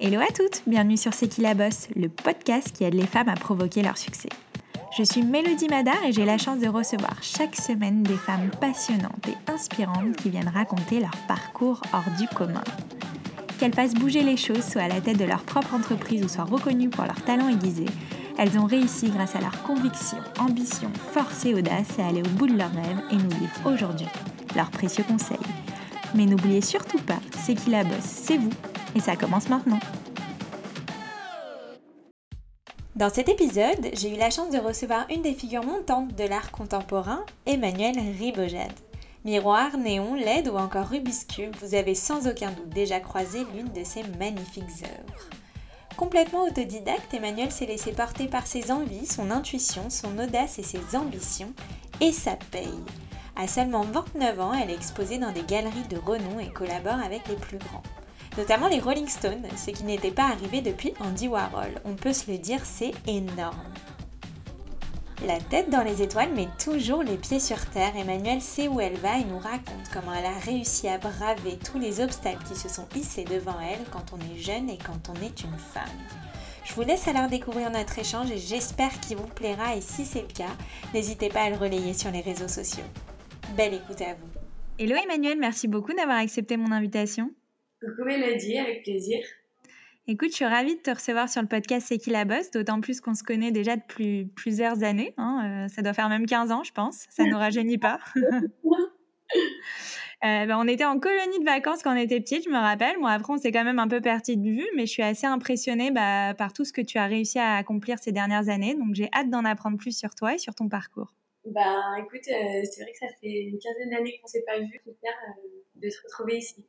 Hello à toutes, bienvenue sur C'est qui la bosse, le podcast qui aide les femmes à provoquer leur succès. Je suis Mélodie Madar et j'ai la chance de recevoir chaque semaine des femmes passionnantes et inspirantes qui viennent raconter leur parcours hors du commun. Qu'elles fassent bouger les choses, soit à la tête de leur propre entreprise ou soient reconnues pour leur talent aiguisé, elles ont réussi grâce à leur conviction, ambition, force et audace à aller au bout de leurs rêves et nous livrent aujourd'hui leurs précieux conseils. Mais n'oubliez surtout pas, c'est qui la bosse, c'est vous, et ça commence maintenant. Dans cet épisode, j'ai eu la chance de recevoir une des figures montantes de l'art contemporain, Emmanuel Ribojade. Miroir, néon, LED ou encore Rubik's vous avez sans aucun doute déjà croisé l'une de ses magnifiques œuvres. Complètement autodidacte, Emmanuel s'est laissé porter par ses envies, son intuition, son audace et ses ambitions, et ça paye. À seulement 29 ans, elle est exposée dans des galeries de renom et collabore avec les plus grands. Notamment les Rolling Stones, ce qui n'était pas arrivé depuis Andy Warhol. On peut se le dire, c'est énorme. La tête dans les étoiles, mais toujours les pieds sur terre, Emmanuelle sait où elle va et nous raconte comment elle a réussi à braver tous les obstacles qui se sont hissés devant elle quand on est jeune et quand on est une femme. Je vous laisse alors découvrir notre échange et j'espère qu'il vous plaira et si c'est le cas, n'hésitez pas à le relayer sur les réseaux sociaux. Belle écoute à vous. Hello Emmanuel, merci beaucoup d'avoir accepté mon invitation. Coucou Mélodie, avec plaisir. Écoute, je suis ravie de te recevoir sur le podcast C'est qui la bosse, d'autant plus qu'on se connaît déjà depuis plusieurs années. Hein, euh, ça doit faire même 15 ans, je pense. Ça ne nous rajeunit pas. Euh, ben, on était en colonie de vacances quand on était petite, je me rappelle. Moi, après, on s'est quand même un peu perdu de vue, mais je suis assez impressionnée bah, par tout ce que tu as réussi à accomplir ces dernières années. Donc, j'ai hâte d'en apprendre plus sur toi et sur ton parcours. Ben, écoute, euh, c'est vrai que ça fait une quinzaine d'années qu'on ne s'est pas vu. C'est de se retrouver ici.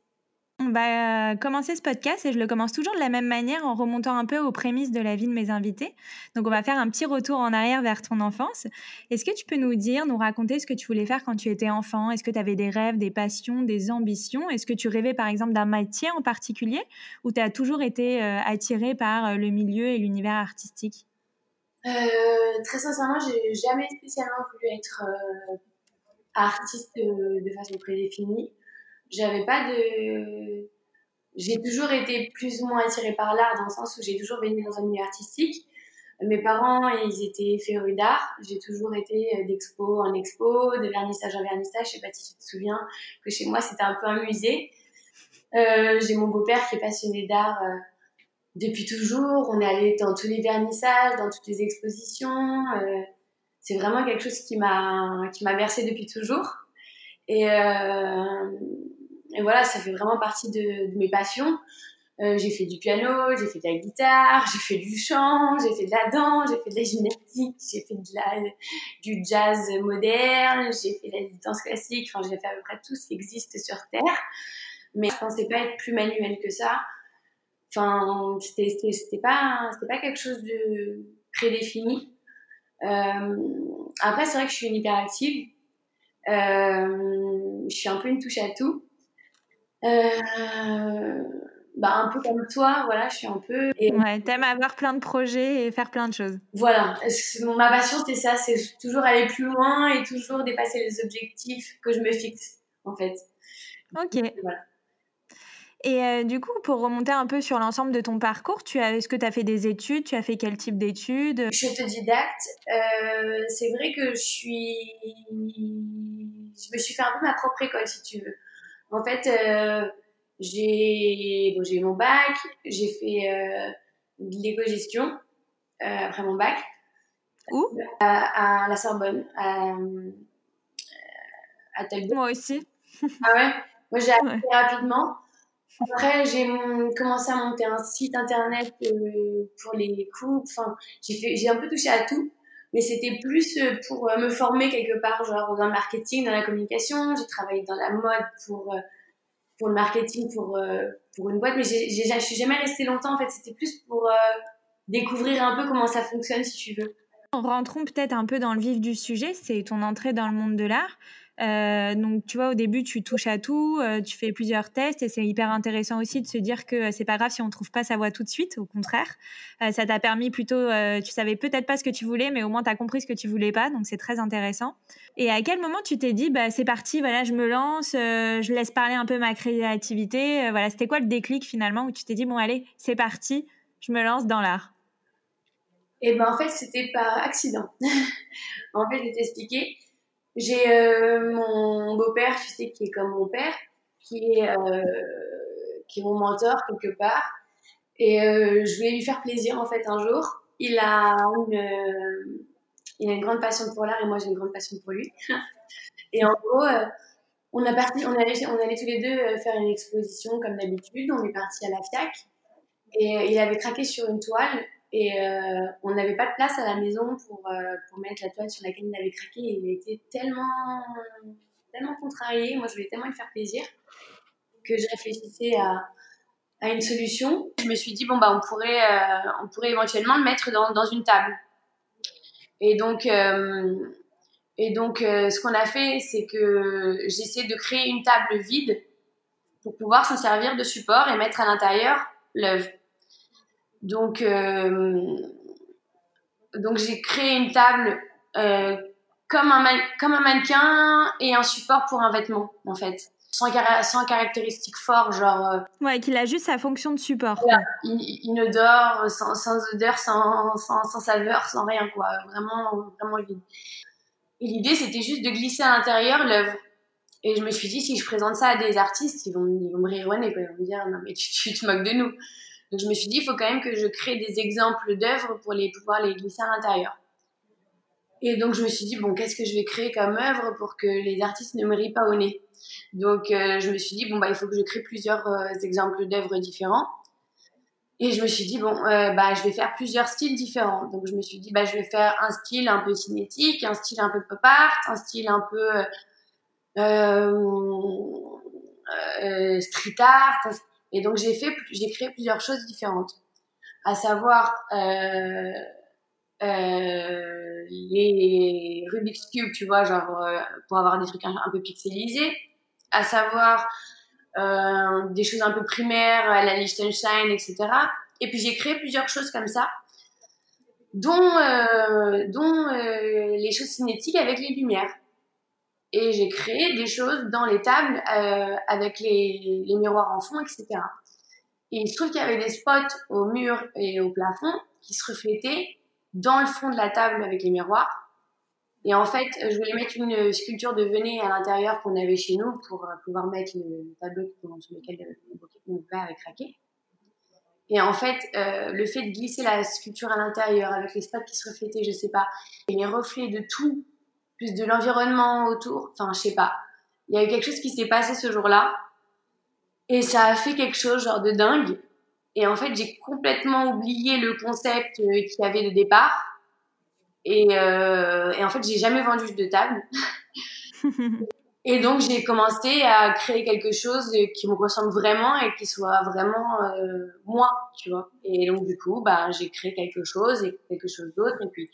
On va commencer ce podcast et je le commence toujours de la même manière en remontant un peu aux prémices de la vie de mes invités. Donc on va faire un petit retour en arrière vers ton enfance. Est-ce que tu peux nous dire, nous raconter ce que tu voulais faire quand tu étais enfant? Est-ce que tu avais des rêves, des passions, des ambitions? Est-ce que tu rêvais par exemple d'un métier en particulier ou tu as toujours été euh, attirée par euh, le milieu et l'univers artistique? Euh, Très sincèrement, j'ai jamais spécialement voulu être artiste de façon prédéfinie j'avais pas de j'ai toujours été plus ou moins attirée par l'art dans le sens où j'ai toujours baigné dans un milieu artistique. Mes parents ils étaient férus d'art. J'ai toujours été euh, d'expo en expo de vernissage en vernissage. Je sais pas si tu te souviens que chez moi c'était un peu un musée. Euh, j'ai mon beau-père qui est passionné d'art euh, depuis toujours. On est allé dans tous les vernissages dans toutes les expositions. C'est vraiment quelque chose qui m'a qui m'a bercé depuis toujours. Et et voilà, ça fait vraiment partie de, mes passions. Euh, j'ai fait du piano, j'ai fait de la guitare, j'ai fait du chant, j'ai fait de la danse, j'ai fait de la gymnastique, j'ai fait de la, du jazz moderne, j'ai fait de la danse classique, enfin j'ai fait à peu près tout ce qui existe sur Terre. Mais je pensais pas être plus manuel que ça. Enfin, c'était, pas, pas quelque chose de prédéfini. Euh, après, c'est vrai que je suis une hyperactive. Euh, je suis un peu une touche à tout. Euh, bah, un peu comme toi, voilà, je suis un peu. Et... Ouais, t'aimes avoir plein de projets et faire plein de choses. Voilà, ma passion c'était ça, c'est toujours aller plus loin et toujours dépasser les objectifs que je me fixe, en fait. Ok. Voilà. Et euh, du coup, pour remonter un peu sur l'ensemble de ton parcours, tu as, est-ce que tu as fait des études? Tu as fait quel type d'études? Je suis autodidacte. Euh, c'est vrai que je suis, je me suis fait un peu ma propre école, si tu veux. En fait, euh, j'ai bon, j'ai mon bac, j'ai fait euh, de l'éco-gestion euh, après mon bac. Où? À, la Sorbonne, à, à Moi aussi. ah ouais? Moi, j'ai appris rapidement. Après, j'ai commencé à monter un site internet pour les coupes. Enfin, j'ai un peu touché à tout mais c'était plus euh, pour euh, me former quelque part, genre dans le marketing, dans la communication. J'ai travaillé dans la mode pour, euh, pour le marketing, pour, pour une boîte, mais je suis jamais restée longtemps en fait. C'était plus pour découvrir un peu comment ça fonctionne, si tu veux. Rentrons peut-être un peu dans le vif du sujet, c'est ton entrée dans le monde de l'art. Euh, donc, tu vois, au début, tu touches à tout, euh, tu fais plusieurs tests et c'est hyper intéressant aussi de se dire que c'est pas grave si on trouve pas sa voie tout de suite. Au contraire, euh, ça t'a permis plutôt, tu savais peut-être pas ce que tu voulais, mais au moins tu as compris ce que tu voulais pas. Donc, c'est très intéressant. Et à quel moment tu t'es dit, bah, c'est parti, voilà, je me lance, je laisse parler un peu ma créativité. voilà, c'était quoi le déclic finalement où tu t'es dit, bon, allez, c'est parti, je me lance dans l'art? Et eh ben, en fait, c'était par accident. en fait, je vais t'expliquer j'ai euh, mon beau-père, tu sais, qui est comme mon père, qui est, euh, qui est mon mentor quelque part. Et euh, je voulais lui faire plaisir en fait un jour. Il a une, il a une grande passion pour l'art et moi j'ai une grande passion pour lui. et en gros, on a parti, on allait, on allait tous les deux faire une exposition comme d'habitude. On est parti à la FIAC et il avait craqué sur une toile et euh, on n'avait pas de place à la maison pour, euh, pour mettre la toile sur laquelle il avait craqué. Il était tellement, tellement contrarié. Moi, je voulais tellement lui faire plaisir que je réfléchissais à, à une solution. Je me suis dit, bon, bah, on pourrait, euh, on pourrait éventuellement le mettre dans, dans une table. Et donc, et donc ce qu'on a fait, c'est que j'ai essayé de créer une table vide pour pouvoir s'en servir de support et mettre à l'intérieur l'œuvre. Donc, euh, donc j'ai créé une table euh, comme, un comme un mannequin et un support pour un vêtement, en fait. Sans, sans caractéristiques fortes, genre. Euh, ouais, qu'il a juste sa fonction de support. Voilà, inodore, sans, sans odeur, sans, sans, sans, saveur, sans rien, quoi. Vraiment, vraiment vide. Et l'idée, c'était juste de glisser à l'intérieur l'œuvre. Et je me suis dit, si je présente ça à des artistes, ils vont, ils vont me rire, ils vont me dire, non, mais tu, tu te moques de nous. Donc je me suis dit, il faut quand même que je crée des exemples d'œuvres pour les pouvoir les glisser à l'intérieur. Et donc je me suis dit, bon, qu'est-ce que je vais créer comme œuvre pour que les artistes ne me rient pas au nez? Donc euh, je me suis dit, bon, bah, il faut que je crée plusieurs euh, exemples d'œuvres différents. Et je me suis dit, bon, euh, bah, je vais faire plusieurs styles différents. Donc je me suis dit, bah, je vais faire un style un peu cinétique, un style un peu pop art, un style un peu street art, et donc j'ai fait, j'ai créé plusieurs choses différentes, à savoir euh, euh, les Rubik's cube, tu vois, genre euh, pour avoir des trucs un, peu pixelisés, à savoir euh, des choses un peu primaires, la Liechtenstein, etc. Et puis j'ai créé plusieurs choses comme ça, dont euh, dont euh, les choses cinétiques avec les lumières et j'ai créé des choses dans les tables euh, avec les, les, miroirs en fond, etc. Et il se trouve qu'il y avait des spots au mur et au plafond qui se reflétaient dans le fond de la table avec les miroirs. Et en fait, je voulais mettre une sculpture de venet à l'intérieur qu'on avait chez nous pour euh, pouvoir mettre le tableau sur lequel mon père avait craqué. Et en fait, euh, le fait de glisser la sculpture à l'intérieur avec les spots qui se reflétaient, je sais pas, et les reflets de tout plus de l'environnement autour. Enfin, je sais pas. Il y a eu quelque chose qui s'est passé ce jour-là. Et ça a fait quelque chose, genre de dingue. Et en fait, j'ai complètement oublié le concept euh, qu'il y avait de départ. Et, euh, et en fait, j'ai jamais vendu de table. Et donc j'ai commencé à créer quelque chose qui me ressemble vraiment et qui soit vraiment euh, moi, tu vois. Et donc du coup, bah j'ai créé quelque chose et quelque chose d'autre et puis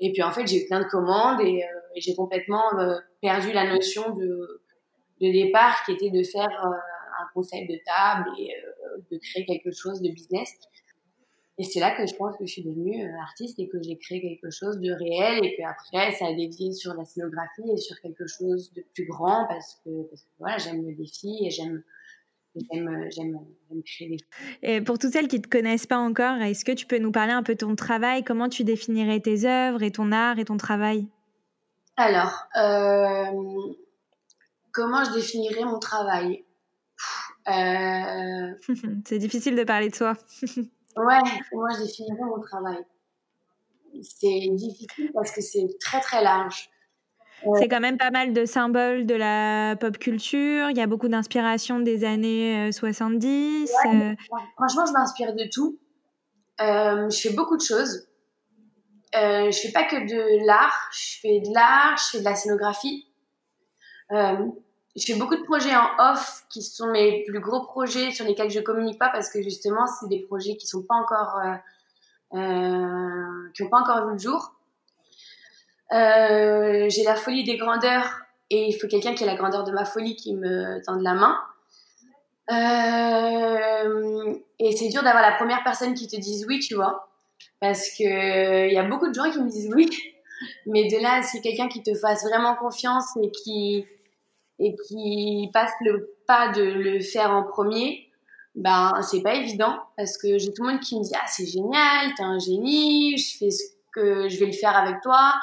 et puis en fait j'ai eu plein de commandes et, euh, j'ai complètement euh, perdu la notion de de départ qui était de faire euh, un concept de table et de créer quelque chose de business. Et c'est là que je pense que je suis devenue euh, artiste et que j'ai créé quelque chose de réel et que après ça a dévié sur la scénographie et sur quelque chose de plus grand parce que, parce que voilà, j'aime le défi et j'aime J'aime, créer des Et pour toutes celles qui ne te connaissent pas encore, est-ce que tu peux nous parler un peu de ton travail? Comment tu définirais tes œuvres et ton art et ton travail? Alors, euh, comment je définirais mon travail? Euh... C'est difficile de parler de soi. Ouais, moi je définirais mon travail. C'est difficile parce que c'est très très large. C'est quand même pas mal de symboles de la pop culture. Il y a beaucoup d'inspiration des années 70. Euh, euh. Franchement, je m'inspire de tout. Euh, je fais beaucoup de choses. Euh, je fais pas que de l'art. Je fais de l'art, je fais de la scénographie. Je fais beaucoup de projets en off qui sont mes plus gros projets sur lesquels je communique pas parce que justement c'est des projets qui sont pas encore euh, euh, qui ont pas encore vu le jour. Euh, j'ai la folie des grandeurs et il faut quelqu'un qui a la grandeur de ma folie qui me tende la main. Et c'est dur d'avoir la première personne qui te dise oui, tu vois. Parce que il y a beaucoup de gens qui me disent oui. Mais de là, c'est quelqu'un qui te fasse vraiment confiance et qui, et qui passe le pas de le faire en premier, ben, c'est pas évident. Parce que j'ai tout le monde qui me dit, ah, c'est génial, t'es un génie, je fais ce que je vais le faire avec toi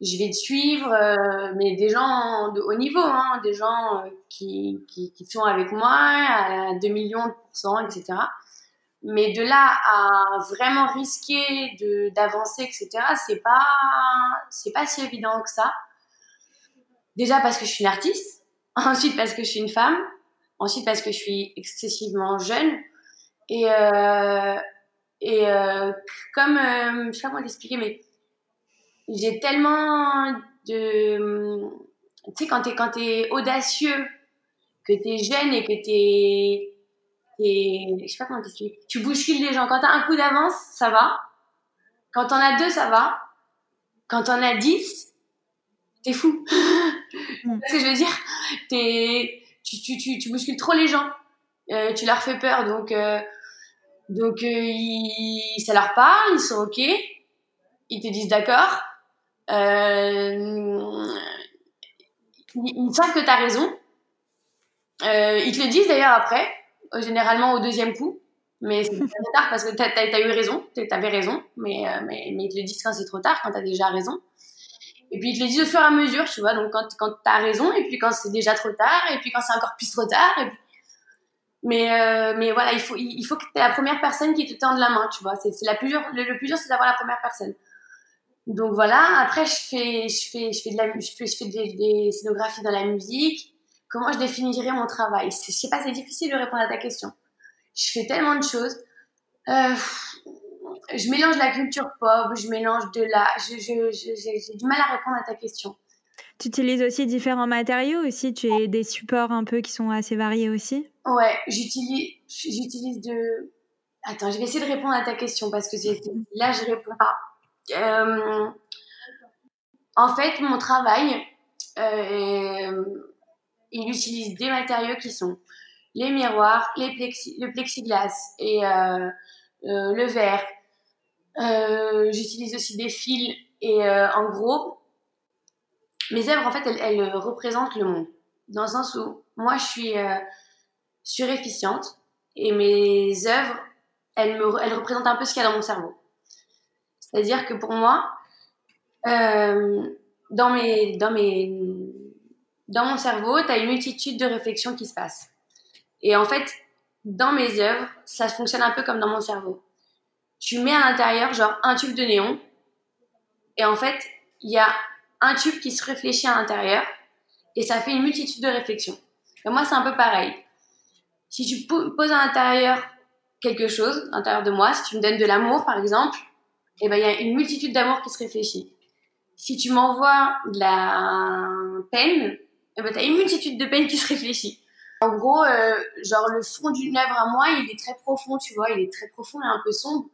je vais te suivre, euh, mais des gens de haut niveau, hein, des gens euh, qui, qui, qui, sont avec moi à 2 millions de pourcents, etc. Mais de là à vraiment risquer de d'avancer, etc., c'est pas c'est pas si évident que ça. Déjà parce que je suis une artiste, ensuite parce que je suis une femme, ensuite parce que je suis excessivement jeune. Et euh, et euh, comme euh, je sais pas comment l'expliquer, mais j'ai tellement de tu sais quand t'es quand t'es audacieux que t'es jeune et que t'es t'es je sais pas comment t'expliquer tu bouscules les gens. Quand t'as un coup d'avance ça va. Quand t'en as deux ça va. Quand t'en as dix t'es fou. ce que je veux dire? T'es tu, tu, tu, tu, bouscules trop les gens euh, tu leur fais peur donc euh, donc euh, ils, ça leur parle ils sont ok ils te disent d'accord ils savent que tu as raison. Ils te le disent d'ailleurs après, généralement au deuxième coup. Mais c'est trop tard parce que tu as, eu raison, tu avais raison, mais, mais, mais, ils te le disent quand c'est trop tard, quand tu as déjà raison. Et puis ils te le disent au fur et à mesure, tu vois, donc quand, quand tu as raison, et puis quand c'est déjà trop tard, et puis quand c'est encore plus trop tard. Et puis... Mais, euh, mais voilà, il faut, il faut que tu aies la première personne qui te tende la main, tu vois. C'est la plus le, plus dur, c'est d'avoir la première personne. Donc voilà, après je fais, je fais, je fais je fais, des, scénographies dans la musique. Comment je définirais mon travail? Je sais pas, c'est difficile de répondre à ta question. Je fais tellement de choses. Euh, je mélange la culture pop, je mélange de la, j'ai du mal à répondre à ta question. Tu utilises aussi différents matériaux aussi, tu as des supports un peu qui sont assez variés aussi? Ouais, j'utilise, j'utilise de. Attends, je vais essayer de répondre à ta question parce que là je réponds pas. Euh, en fait, mon travail, euh, il utilise des matériaux qui sont les miroirs, les plexi le plexiglas et euh, le verre. J'utilise aussi des fils et en gros, mes œuvres, en fait, elles, elles, représentent le monde. Dans le sens où moi, je suis surefficiente et mes œuvres, elles, me, elles représentent un peu ce qu'il y a dans mon cerveau. C'est-à-dire que pour moi, euh, dans, mes, dans, mes, dans mon cerveau, tu as une multitude de réflexions qui se passent. Et en fait, dans mes œuvres, ça fonctionne un peu comme dans mon cerveau. Tu mets à l'intérieur, genre, un tube de néon, et en fait, il y a un tube qui se réfléchit à l'intérieur, et ça fait une multitude de réflexions. Et moi, c'est un peu pareil. Si tu poses à l'intérieur quelque chose, à l'intérieur de moi, si tu me donnes de l'amour, par exemple, eh ben, il y a une multitude d'amour qui se réfléchit. Si tu m'envoies de la peine, eh ben, tu as une multitude de peine qui se réfléchit. En gros, euh, genre le fond d'une œuvre à moi, il est très profond, tu vois, il est très profond et un peu sombre.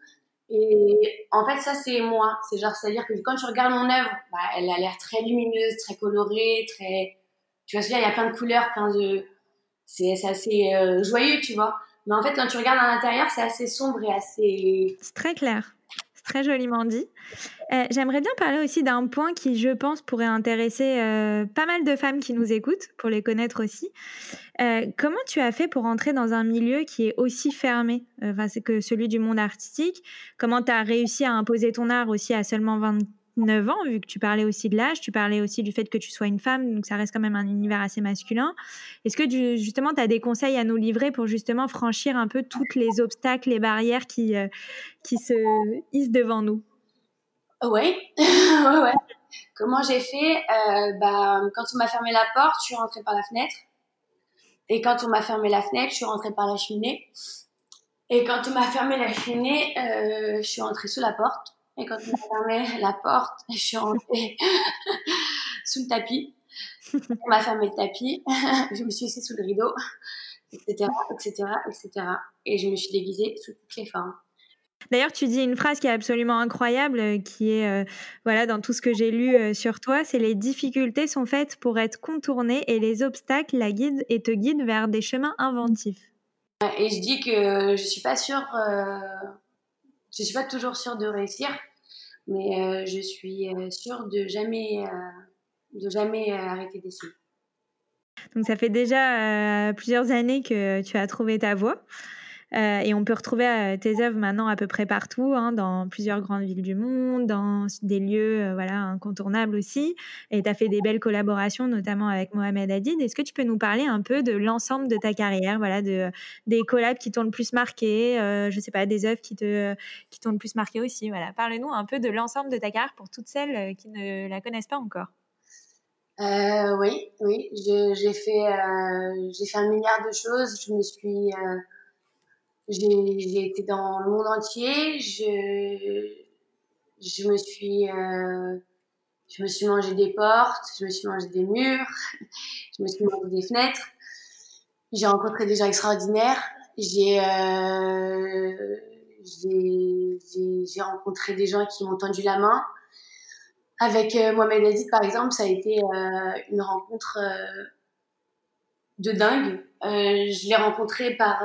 Et en fait, ça, c'est moi. C'est genre, c'est-à-dire que quand tu regardes mon œuvre, bah, elle a l'air très lumineuse, très colorée, très... Tu vois, il y a plein de couleurs, plein de... C'est assez euh, joyeux, tu vois. Mais en fait, quand tu regardes à l'intérieur, c'est assez sombre et assez... C'est très clair très joliment dit. Euh, j'aimerais bien parler aussi d'un point qui, je pense, pourrait intéresser euh, pas mal de femmes qui nous écoutent, pour les connaître aussi. Euh, comment tu as fait pour entrer dans un milieu qui est aussi fermé que celui du monde artistique? Comment tu as réussi à imposer ton art aussi à seulement 20, 9 ans, vu que tu parlais aussi de l'âge, tu parlais aussi du fait que tu sois une femme, donc ça reste quand même un univers assez masculin. Est-ce que justement, tu as des conseils à nous livrer pour justement franchir un peu toutes les obstacles, les barrières qui, euh, qui se hissent devant nous? Oui, ouais, ouais. Comment j'ai fait? Euh, bah, Quand on m'a fermé la porte, je suis rentrée par la fenêtre. Et quand on m'a fermé la fenêtre, je suis rentrée par la cheminée. Et quand on m'a fermé la cheminée, euh, je suis rentrée sous la porte. Et quand on fermé la porte, je suis rentrée sous le tapis. On m'a fermé le tapis, je me suis assise sous le rideau, etc., etc., etc. Et je me suis déguisée sous toutes les formes. D'ailleurs, tu dis une phrase qui est absolument incroyable, euh, qui est, euh, voilà, dans tout ce que j'ai lu euh, sur toi, c'est les difficultés sont faites pour être contournées et les obstacles la guident et te guident vers des chemins inventifs. Et je dis que je suis pas sûre, je suis pas toujours sûre de réussir, mais je suis sûre de jamais, de jamais arrêter d'essayer. Donc ça fait déjà plusieurs années que tu as trouvé ta voie. Euh, et on peut retrouver euh, tes œuvres maintenant à peu près partout, hein, dans plusieurs grandes villes du monde, dans des lieux euh, voilà, incontournables aussi. Et tu as fait des belles collaborations, notamment avec Mohamed Hadid. Est-ce que tu peux nous parler un peu de l'ensemble de ta carrière, voilà, de, des collabs qui t'ont le plus marqué, je sais pas, des œuvres qui, te, qui t'ont le plus marqué aussi voilà. Parle-nous un peu de l'ensemble de ta carrière pour toutes celles qui ne la connaissent pas encore. oui, oui, j'ai fait, fait un milliard de choses. Je me suis j'ai été dans le monde entier. Je, je me suis, euh, je me suis mangé des portes, je me suis mangé des murs, je me suis mangé des fenêtres. J'ai rencontré des gens extraordinaires. J'ai, euh, j'ai rencontré des gens qui m'ont tendu la main. Avec euh, Mohamed Aziz, par exemple, ça a été euh, une rencontre euh, de dingue. Je l'ai rencontré par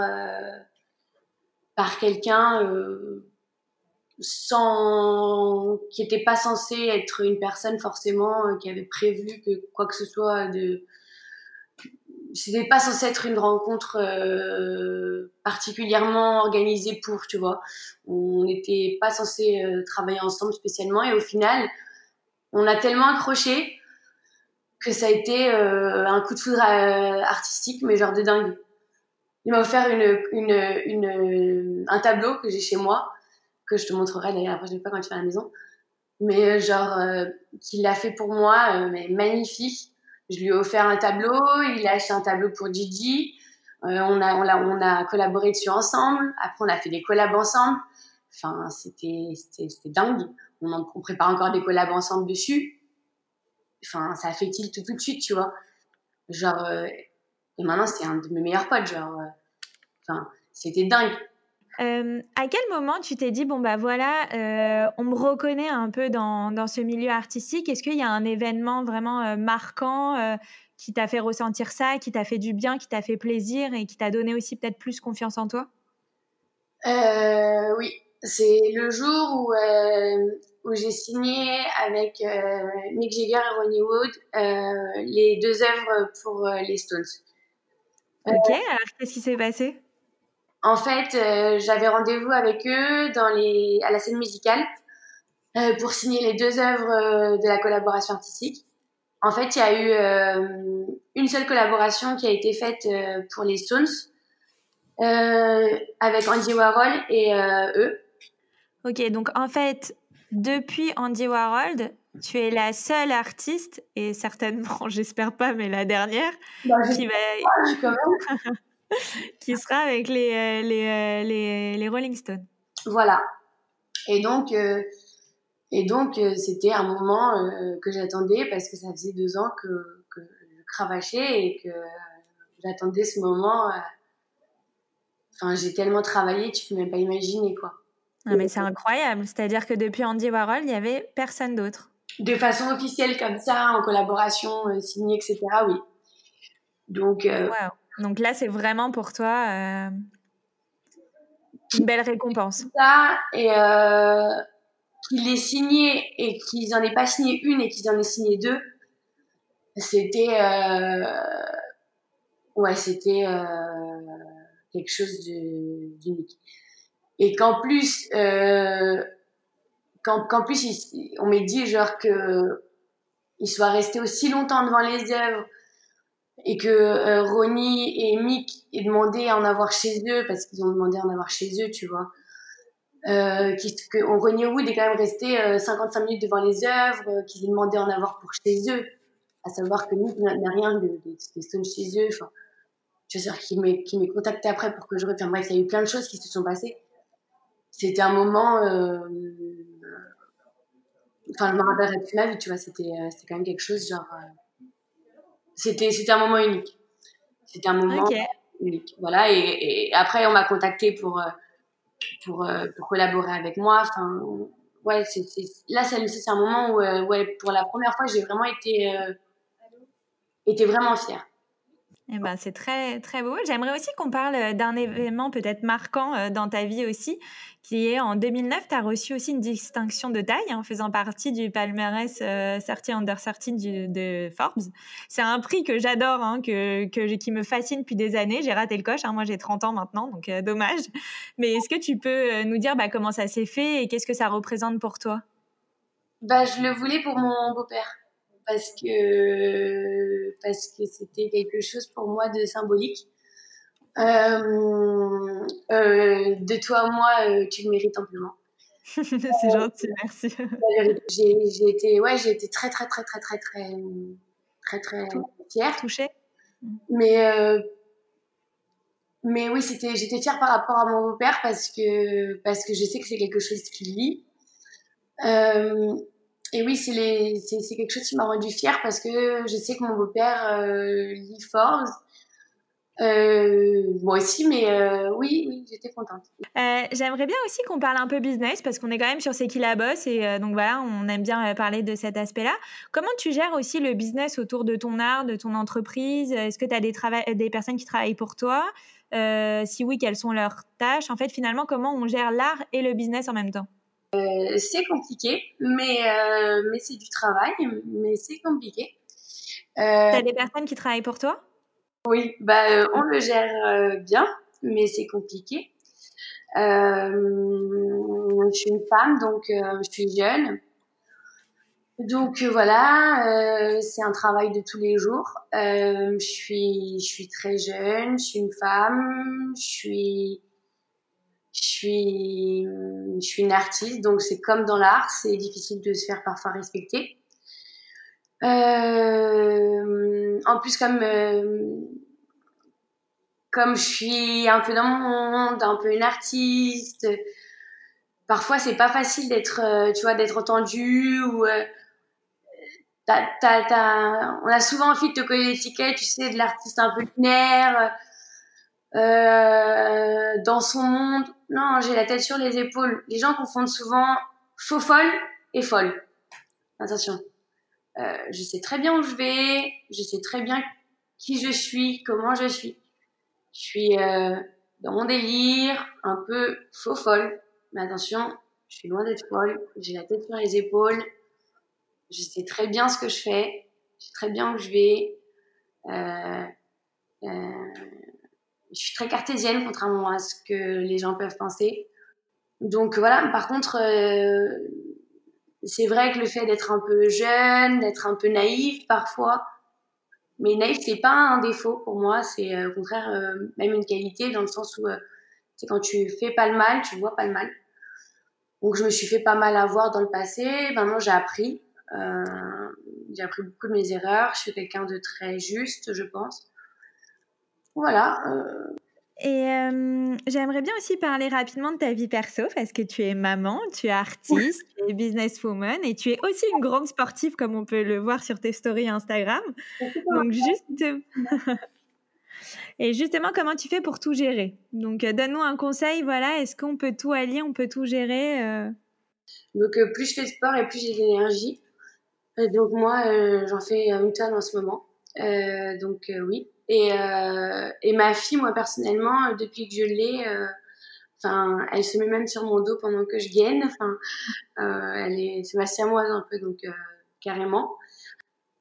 par quelqu'un euh, sans qui n'était pas censé être une personne forcément euh, qui avait prévu que quoi que ce soit de c'était pas censé être une rencontre euh, particulièrement organisée pour tu vois. On n'était pas censé travailler ensemble spécialement et au final on a tellement accroché que ça a été un coup de foudre artistique mais genre de dingue il m'a offert une, une, une, un tableau que j'ai chez moi, que je te montrerai d'ailleurs la prochaine fois quand tu vas à la maison. Mais euh, genre, euh, qu'il a fait pour moi, euh, mais magnifique. Je lui ai offert un tableau, il a acheté un tableau pour Gigi. On, a, on, a, on a collaboré dessus ensemble. Après, on a fait des collabs ensemble. Enfin, c'était dingue. On, on prépare encore des collabs ensemble dessus. Enfin, ça a fait tilt tout, tout de suite, tu vois. Genre, et maintenant, c'est un de mes meilleurs potes, genre. Euh, enfin, c'était dingue. Euh, à quel moment tu t'es dit, bon, bah voilà, euh, on me reconnaît un peu dans, dans ce milieu artistique? Est-ce qu'il y a un événement vraiment marquant qui t'a fait ressentir ça, qui t'a fait du bien, qui t'a fait plaisir et qui t'a donné aussi peut-être plus confiance en toi? Oui, c'est le jour où, où j'ai signé avec Mick Jagger et Ronnie Wood les deux œuvres pour les Stones. Ok, alors qu'est-ce qui s'est passé? En fait, euh, j'avais rendez-vous avec eux dans les, à la scène musicale euh, pour signer les deux œuvres euh, de la collaboration artistique. En fait, il y a eu une seule collaboration qui a été faite pour les Stones avec Andy Warhol et eux. Ok, donc en fait, depuis Andy Warhol, tu es la seule artiste, et certainement, j'espère pas, mais la dernière, bah, qui, va... qui sera avec les, euh, les, euh, les, les, Rolling Stones. Voilà. Et donc, euh, et donc c'était un moment que j'attendais parce que ça faisait deux ans que, que je cravachais et que j'attendais ce moment. Enfin, j'ai tellement travaillé, tu peux même pas imaginer, quoi. Ah, mais c'est incroyable. C'est-à-dire que depuis Andy Warhol, il n'y avait personne d'autre de façon officielle comme ça, en collaboration signée, etc. Oui. Donc, Donc là, c'est vraiment pour toi euh, une belle récompense. Ça, et qu'il ait signé et qu'ils n'en aient pas signé une et qu'ils en aient signé deux, c'était. ouais, c'était quelque chose d'unique. Et qu'en plus, qu'en plus on m'a dit genre que il soit resté aussi longtemps devant les œuvres et que euh, Ronnie et Mick aient demandé à en avoir chez eux parce qu'ils ont demandé à en avoir chez eux tu vois. Euh, que Ronnie Wood est quand même resté 55 euh, minutes devant les œuvres euh, qu'ils aient demandé à en avoir pour chez eux. À savoir que Mick n'a rien de, de, Stones chez eux enfin je veux dire qu'il m'ait contacté après pour que je revienne bref il y a eu plein de choses qui se sont passées. C'était un moment enfin, je me rappellerai toute ma vie, tu vois, c'était, quand même quelque chose, genre, c'était, c'était un moment unique. C'était un moment unique. Voilà, et, et, après, on m'a contacté pour, euh, pour, pour collaborer avec moi. Enfin, ouais, c'est, là, c'est, un moment où, ouais, pour la première fois, j'ai vraiment été, été vraiment fière. Eh ben, c'est très, très beau. J'aimerais aussi qu'on parle euh, d'un événement peut-être marquant euh, dans ta vie aussi, qui est en 2009, tu as reçu aussi une distinction de taille en faisant partie du palmarès euh, 30 Under 30 de Forbes. C'est un prix que j'adore, hein, que, que, qui me fascine depuis des années. J'ai raté le coche, hein. moi j'ai 30 ans maintenant, donc euh, dommage. Mais est-ce que tu peux nous dire bah, comment ça s'est fait et qu'est-ce que ça représente pour toi? Bah, Je le voulais pour mon beau-père parce que parce que c'était quelque chose pour moi de symbolique. Euh, euh, de toi à moi, euh, tu le mérites amplement. c'est gentil, merci. J'ai été, ouais, j'ai été très, très, très, très, très, très, très, très fière. Touchée. Mais, mais oui, c'était, j'étais fière par rapport à mon beau-père parce que, parce que je sais que c'est quelque chose qu'il lit. Et oui, c'est quelque chose qui m'a rendu fière parce que je sais que mon beau-père euh, lit Forbes. Euh, moi aussi, mais euh, oui, j'étais contente. Euh, j'aimerais bien aussi qu'on parle un peu business parce qu'on est quand même sur C'est qui la bosse et euh, donc voilà, on aime bien parler de cet aspect-là. Comment tu gères aussi le business autour de ton art, de ton entreprise? Est-ce que tu as des personnes qui travaillent pour toi? Si oui, quelles sont leurs tâches? En fait, finalement, comment on gère l'art et le business en même temps? Euh, c'est compliqué, mais, euh, mais c'est du travail, mais c'est compliqué. Euh, T'as des personnes qui travaillent pour toi? Oui, bah, on le gère bien, mais c'est compliqué. je suis une femme, donc je suis jeune. Donc voilà, c'est un travail de tous les jours. je suis, je suis très jeune, je suis une femme, je suis je suis, je suis une artiste, donc c'est comme dans l'art, c'est difficile de se faire parfois respecter. Euh, en plus, comme euh, comme je suis un peu dans mon monde, un peu une artiste, parfois c'est pas facile d'être, euh, tu vois, d'être entendu ou euh, t'as, on a souvent envie de te coller l'étiquette, tu sais, de l'artiste un peu lunaire euh, dans son monde. Non, j'ai la tête sur les épaules. Les gens confondent souvent faux folle et folle. Attention. Euh, je sais très bien où je vais, je sais très bien qui je suis, comment je suis. Je suis euh, dans mon délire, un peu faux folle. Mais attention, je suis loin d'être folle. J'ai la tête sur les épaules. Je sais très bien ce que je fais. Je sais très bien où je vais. Euh, euh, je suis très cartésienne, contrairement à ce que les gens peuvent penser. Donc voilà, par contre, euh, c'est vrai que le fait d'être un peu jeune, d'être un peu naïf parfois, mais naïf, c'est pas un défaut pour moi, c'est euh, au contraire euh, même une qualité dans le sens où c'est quand tu fais pas le mal, tu vois pas le mal. Donc je me suis fait pas mal avoir dans le passé, maintenant j'ai appris. j'ai appris beaucoup de mes erreurs, je suis quelqu'un de très juste, je pense. Voilà. Euh. Et euh, j'aimerais bien aussi parler rapidement de ta vie perso parce que tu es maman, tu es artiste, tu es businesswoman et tu es aussi une grande sportive comme on peut le voir sur tes stories Instagram. Donc juste et justement comment tu fais pour tout gérer? Donc euh, donne-nous un conseil, voilà, est-ce qu'on peut tout allier, on peut tout gérer Donc plus je fais de sport et plus j'ai de l'énergie. donc moi j'en fais une tonne en ce moment. donc oui, et, euh, et ma fille, moi personnellement, depuis que je l'ai, euh, enfin, elle se met même sur mon dos pendant que je gaine. Enfin, euh, elle est, c'est ma siamoise un peu, donc carrément.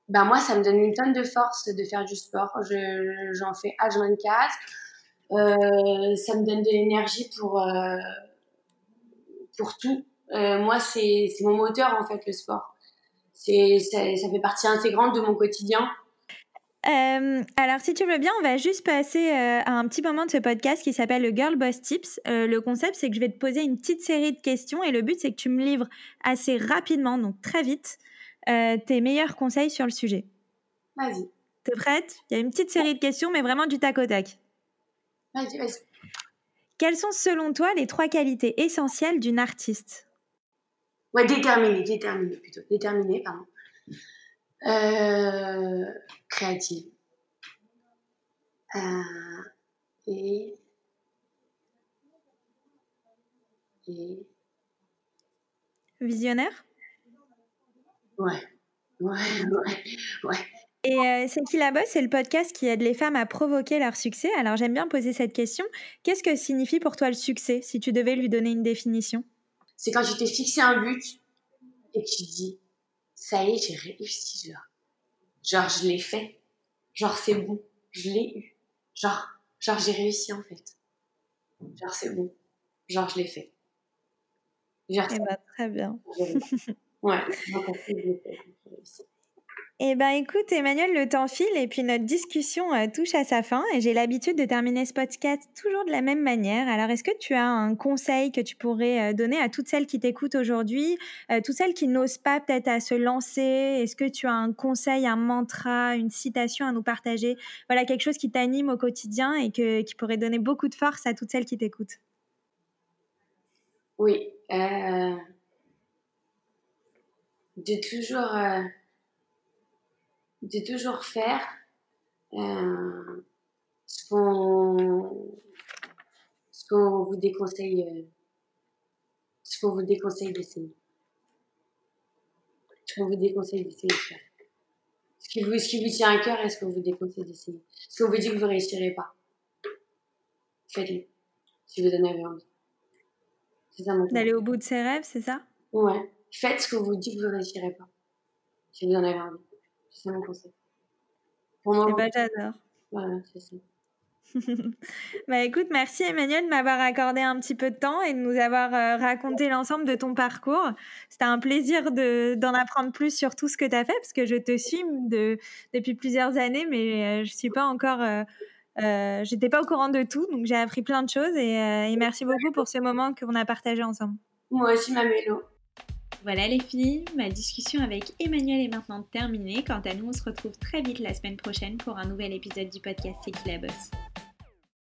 Ben moi, ça me donne une tonne de force de faire du sport. Je, j'en fais H24. Euh, ça me donne de l'énergie pour euh, pour tout. Euh, moi, c'est c'est mon moteur en fait le sport. C'est ça fait partie intégrante de mon quotidien. Euh, alors, si tu veux bien, on va juste passer euh, à un petit moment de ce podcast qui s'appelle le Girl Boss Tips. Euh, le concept, c'est que je vais te poser une petite série de questions et le but, c'est que tu me livres assez rapidement, donc très vite, tes meilleurs conseils sur le sujet. Vas-y. T'es prête? Il y a une petite série de questions, mais vraiment du tac au tac. Vas-y, vas-y. Quelles sont, selon toi, les trois qualités essentielles d'une artiste? Ouais, déterminée, déterminée plutôt. Déterminée, pardon. Euh, créative. Euh, et Et Visionnaire? Ouais, ouais, ouais, ouais. Et euh, C'est qui la bosse C'est le podcast qui aide les femmes à provoquer leur succès. Alors j'aime bien poser cette question. Qu'est-ce que signifie pour toi le succès si tu devais lui donner une définition? C'est quand tu t'es fixé un but et que tu te dis, ça y est, j'ai réussi, genre. Genre, je l'ai fait. Genre, c'est bon. Je l'ai eu. Genre, genre j'ai réussi en fait. Genre, c'est bon. Genre, je l'ai fait. Genre, eh ben, très bien. ouais, eh bien, écoute, Emmanuel, le temps file et puis notre discussion euh, touche à sa fin. Et j'ai l'habitude de terminer ce podcast toujours de la même manière. Alors, est-ce que tu as un conseil que tu pourrais euh, donner à toutes celles qui t'écoutent aujourd'hui, euh, toutes celles qui n'osent pas peut-être à se lancer? Est-ce que tu as un conseil, un mantra, une citation à nous partager? Voilà, quelque chose qui t'anime au quotidien et que, qui pourrait donner beaucoup de force à toutes celles qui t'écoutent. Oui. De toujours de toujours faire euh, ce qu'on ce qu'on vous déconseille euh, ce qu'on vous déconseille d'essayer. Ce qu'on vous déconseille d'essayer de faire. Ce qui vous ce qui vous tient à cœur est ce qu'on vous déconseille d'essayer. Ce qu'on vous dit que vous réussirez pas. Faites-le. Si vous en avez envie. C'est ça mon d'aller au bout de ses rêves c'est ça? Ouais. Faites ce qu'on vous dit que vous réussirez pas. Si vous en avez envie c'est mon conseil. Pour moi, j'adore. Voilà, c'est ça. bah écoute, merci Emmanuel de m'avoir accordé un petit peu de temps et de nous avoir euh, raconté l'ensemble de ton parcours. C'était un plaisir d'en apprendre plus sur tout ce que tu as fait parce que je te suis de, depuis plusieurs années, mais euh, je suis pas encore, euh, j'étais pas au courant de tout, donc j'ai appris plein de choses et, et merci beaucoup pour ce moment qu'on a partagé ensemble. Moi aussi, ma mélo. Voilà les filles, ma discussion avec Emmanuel est maintenant terminée. Quant à nous, on se retrouve très vite la semaine prochaine pour un nouvel épisode du podcast C'est qui la bosse.